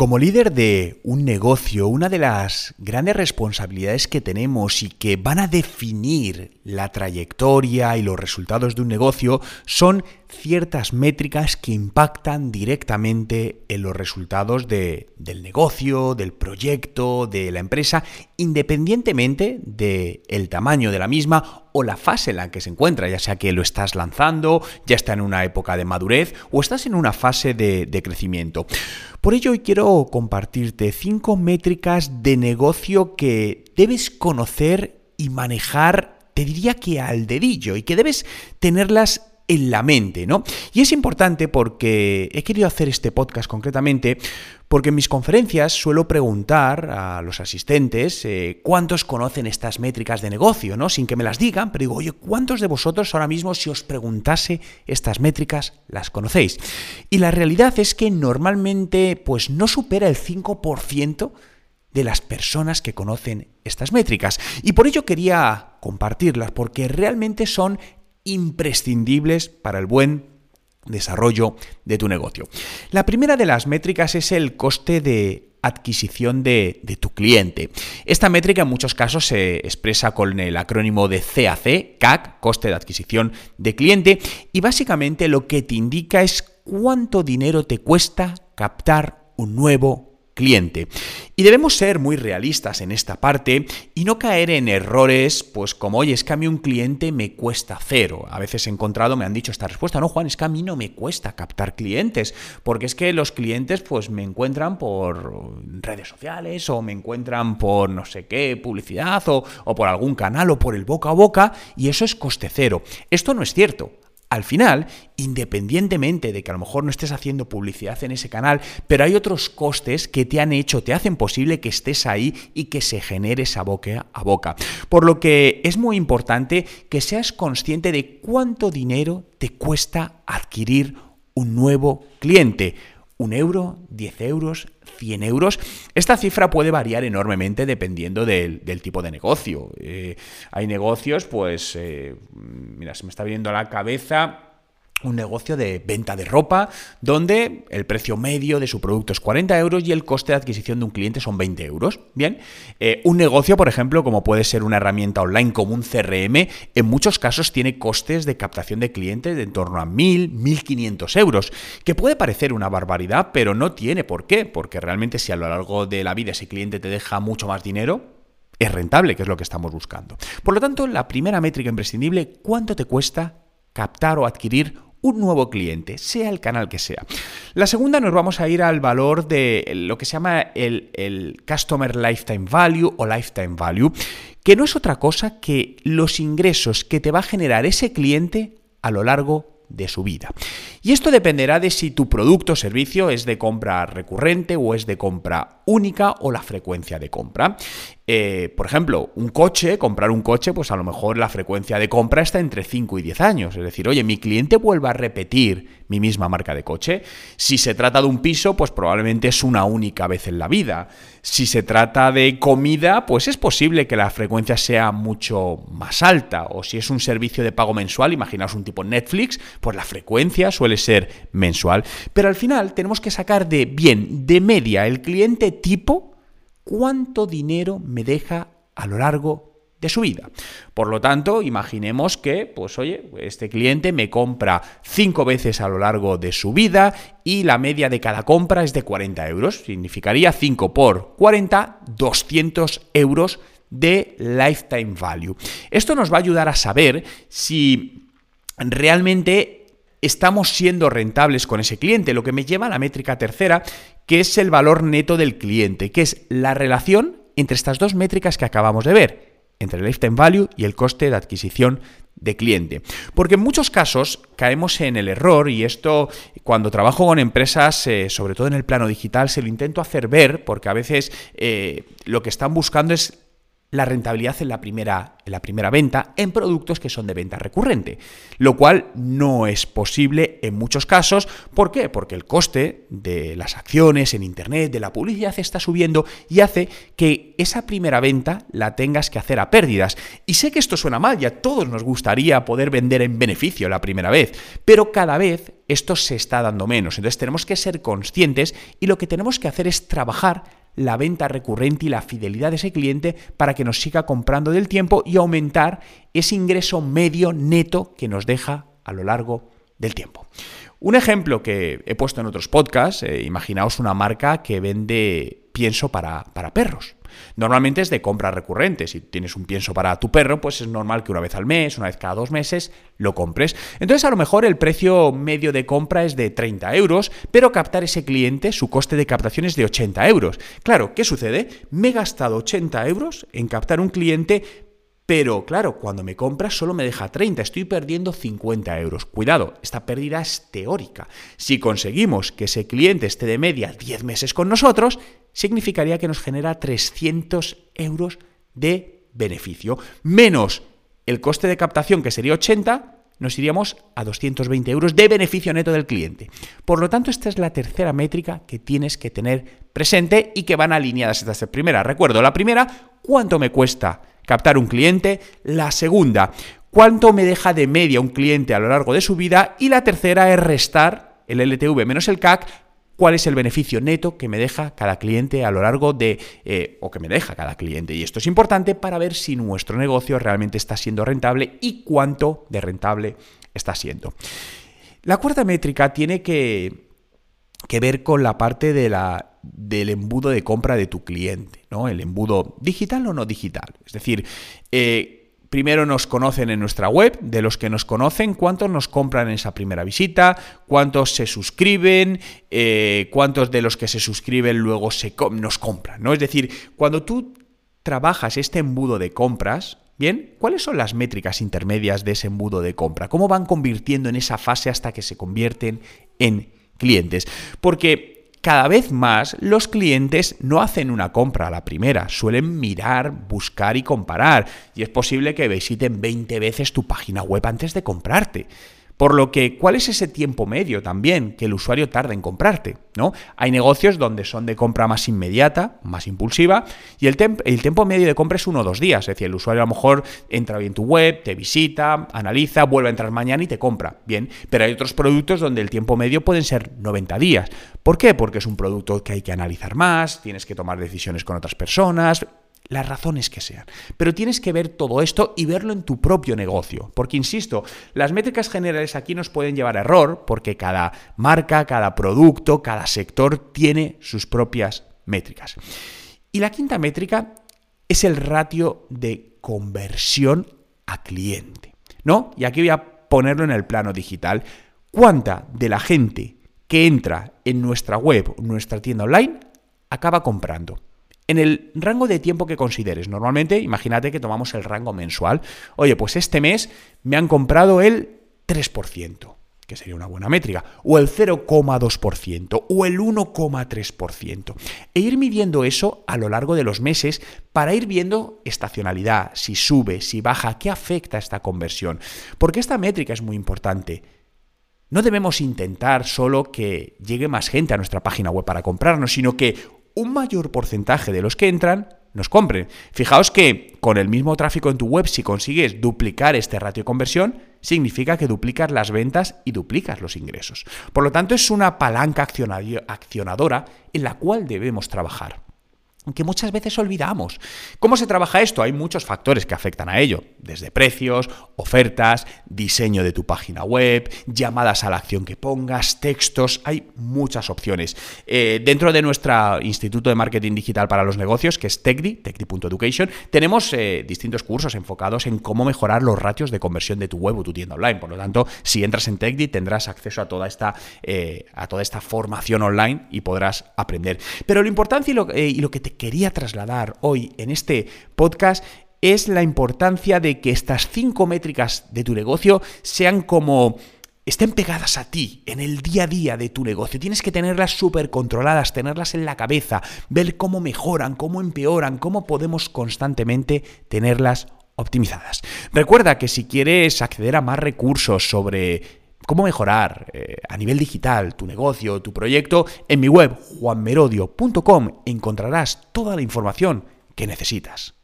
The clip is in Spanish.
Como líder de un negocio, una de las grandes responsabilidades que tenemos y que van a definir la trayectoria y los resultados de un negocio son ciertas métricas que impactan directamente en los resultados del negocio, del proyecto, de la empresa, independientemente del tamaño de la misma o la fase en la que se encuentra, ya sea que lo estás lanzando, ya está en una época de madurez o estás en una fase de, de crecimiento. Por ello hoy quiero compartirte cinco métricas de negocio que debes conocer y manejar, te diría que al dedillo, y que debes tenerlas en la mente, ¿no? Y es importante porque he querido hacer este podcast concretamente porque en mis conferencias suelo preguntar a los asistentes eh, cuántos conocen estas métricas de negocio, ¿no? Sin que me las digan, pero digo, oye, ¿cuántos de vosotros ahora mismo si os preguntase estas métricas las conocéis? Y la realidad es que normalmente pues no supera el 5% de las personas que conocen estas métricas. Y por ello quería compartirlas, porque realmente son imprescindibles para el buen desarrollo de tu negocio. La primera de las métricas es el coste de adquisición de, tu cliente. Esta métrica en muchos casos se expresa con el acrónimo de CAC, CAC, coste de adquisición de cliente, y básicamente lo que te indica es cuánto dinero te cuesta captar un nuevo cliente. Y debemos ser muy realistas en esta parte y no caer en errores, pues como, oye, es que a mí un cliente me cuesta cero. A veces he encontrado, me han dicho esta respuesta, no, Juan, es que a mí no me cuesta captar clientes, porque es que los clientes pues me encuentran por redes sociales o me encuentran por no sé qué, publicidad o, o por algún canal o por el boca a boca y eso es coste cero. Esto no es cierto. Al final, independientemente de que a lo mejor no estés haciendo publicidad en ese canal, pero hay otros costes que te han hecho, te hacen posible que estés ahí y que se genere esa boca a boca. Por lo que es muy importante que seas consciente de cuánto dinero te cuesta adquirir un nuevo cliente un euro, 10 euros, 100 euros. Esta cifra puede variar enormemente dependiendo del, tipo de negocio. Eh, hay negocios, pues, eh, mira, se me está viendo a la cabeza un negocio de venta de ropa donde el precio medio de su producto es 40 euros y el coste de adquisición de un cliente son 20 euros. Bien, eh, un negocio, por ejemplo, como puede ser una herramienta online como un CRM, en muchos casos tiene costes de captación de clientes de en torno a 1.000, 1.500 euros, que puede parecer una barbaridad, pero no tiene por qué, porque realmente si a lo largo de la vida ese cliente te deja mucho más dinero, es rentable, que es lo que estamos buscando. Por lo tanto, la primera métrica imprescindible, ¿cuánto te cuesta captar o adquirir un nuevo cliente, sea el canal que sea. La segunda nos vamos a ir al valor de lo que se llama el, el, Customer Lifetime Value o Lifetime Value, que no es otra cosa que los ingresos que te va a generar ese cliente a lo largo de su vida. Y esto dependerá de si tu producto o servicio es de compra recurrente o es de compra única o la frecuencia de compra. Eh, por ejemplo, un coche, comprar un coche, pues a lo mejor la frecuencia de compra está entre 5 y 10 años. Es decir, oye, mi cliente vuelve a repetir mi misma marca de coche. Si se trata de un piso, pues probablemente es una única vez en la vida. Si se trata de comida, pues es posible que la frecuencia sea mucho más alta. O si es un servicio de pago mensual, imaginaos un tipo Netflix, pues la frecuencia suele ser mensual. Pero al final tenemos que sacar de bien, de media, el cliente tipo, cuánto dinero me deja a lo largo de su vida. Por lo tanto, imaginemos que, pues oye, este cliente me compra cinco veces a lo largo de su vida y la media de cada compra es de 40 euros. Significaría 5 por 40, 200 euros de lifetime value. Esto nos va a ayudar a saber si realmente estamos siendo rentables con ese cliente, lo que me lleva a la métrica tercera, que es el valor neto del cliente, que es la relación entre estas dos métricas que acabamos de ver, entre el lifetime value y el coste de adquisición de cliente. Porque en muchos casos caemos en el error, y esto cuando trabajo con empresas, eh, sobre todo en el plano digital, se lo intento hacer ver, porque a veces eh, lo que están buscando es la rentabilidad en la, primera, en la primera venta en productos que son de venta recurrente, lo cual no es posible en muchos casos. ¿Por qué? Porque el coste de las acciones en Internet, de la publicidad está subiendo y hace que esa primera venta la tengas que hacer a pérdidas. Y sé que esto suena mal, ya a todos nos gustaría poder vender en beneficio la primera vez, pero cada vez esto se está dando menos. Entonces tenemos que ser conscientes y lo que tenemos que hacer es trabajar la venta recurrente y la fidelidad de ese cliente para que nos siga comprando del tiempo y aumentar ese ingreso medio neto que nos deja a lo largo del tiempo. Un ejemplo que he puesto en otros podcasts, eh, imaginaos una marca que vende pienso para, para perros. Normalmente es de compra recurrente. Si tienes un pienso para tu perro, pues es normal que una vez al mes, una vez cada dos meses, lo compres. Entonces a lo mejor el precio medio de compra es de 30 euros, pero captar ese cliente, su coste de captación es de 80 euros. Claro, ¿qué sucede? Me he gastado 80 euros en captar un cliente pero claro, cuando me compras solo me deja 30, estoy perdiendo 50 euros. Cuidado, esta pérdida es teórica. Si conseguimos que ese cliente esté de media 10 meses con nosotros, significaría que nos genera 300 euros de beneficio. Menos el coste de captación, que sería 80, nos iríamos a 220 euros de beneficio neto del cliente. Por lo tanto, esta es la tercera métrica que tienes que tener presente y que van alineadas estas primeras. Recuerdo, la primera, ¿cuánto me cuesta? Captar un cliente. La segunda, cuánto me deja de media un cliente a lo largo de su vida. Y la tercera es restar el LTV menos el CAC cuál es el beneficio neto que me deja cada cliente a lo largo de, eh, o que me deja cada cliente. Y esto es importante para ver si nuestro negocio realmente está siendo rentable y cuánto de rentable está siendo. La cuarta métrica tiene que, que ver con la parte de la del embudo de compra de tu cliente, ¿no? El embudo digital o no digital. Es decir, eh, primero nos conocen en nuestra web, de los que nos conocen, cuántos nos compran en esa primera visita, cuántos se suscriben, eh, cuántos de los que se suscriben luego se nos compran, ¿no? Es decir, cuando tú trabajas este embudo de compras, Bien, ¿cuáles son las métricas intermedias de ese embudo de compra? ¿Cómo van convirtiendo en esa fase hasta que se convierten en clientes? Porque cada vez más los clientes no hacen una compra a la primera, suelen mirar, buscar y comparar. Y es posible que visiten 20 veces tu página web antes de comprarte. Por lo que, ¿cuál es ese tiempo medio también que el usuario tarda en comprarte? ¿no? Hay negocios donde son de compra más inmediata, más impulsiva, y el, el tiempo medio de compra es uno o dos días. Es decir, el usuario a lo mejor entra bien en tu web, te visita, analiza, vuelve a entrar mañana y te compra. Bien, pero hay otros productos donde el tiempo medio pueden ser 90 días. ¿Por qué? Porque es un producto que hay que analizar más, tienes que tomar decisiones con otras personas, las razones que sean. Pero tienes que ver todo esto y verlo en tu propio negocio. Porque, insisto, las métricas generales aquí nos pueden llevar a error porque cada marca, cada producto, cada sector tiene sus propias métricas. Y la quinta métrica es el ratio de conversión a cliente. ¿No? Y aquí voy a ponerlo en el plano digital. ¿Cuánta de la gente que entra en nuestra web, nuestra tienda online, acaba comprando? En el rango de tiempo que consideres. Normalmente, imagínate que tomamos el rango mensual. Oye, pues este mes me han comprado el 3%, que sería una buena métrica, o el 0,2%, o el 1,3%. E ir midiendo eso a lo largo de los meses para ir viendo estacionalidad, si sube, si baja, qué afecta esta conversión. Porque esta métrica es muy importante. No debemos intentar solo que llegue más gente a nuestra página web para comprarnos, sino que un mayor porcentaje de los que entran nos compren. Fijaos que con el mismo tráfico en tu web, si consigues duplicar este ratio de conversión, significa que duplicas las ventas y duplicas los ingresos. Por lo tanto, es una palanca accionadora en la cual debemos trabajar que muchas veces olvidamos. ¿Cómo se trabaja esto? Hay muchos factores que afectan a ello, desde precios, ofertas, diseño de tu página web, llamadas a la acción que pongas, textos, hay muchas opciones. Eh, dentro de nuestro Instituto de Marketing Digital para los Negocios, que es TECDI, TECDI.education, tenemos eh, distintos cursos enfocados en cómo mejorar los ratios de conversión de tu web o tu tienda online. Por lo tanto, si entras en TECDI tendrás acceso a toda esta, eh, a toda esta formación online y podrás aprender. Pero lo importante y lo, y lo que te quería trasladar hoy en este podcast es la importancia de que estas cinco métricas de tu negocio sean como estén pegadas a ti en el día a día de tu negocio. Tienes que tenerlas súper controladas, tenerlas en la cabeza, ver cómo mejoran, cómo empeoran, cómo podemos constantemente tenerlas optimizadas. Recuerda que si quieres acceder a más recursos sobre cómo mejorar eh, a nivel digital tu negocio, tu proyecto, en mi web juanmerodio.com encontrarás toda la información que necesitas.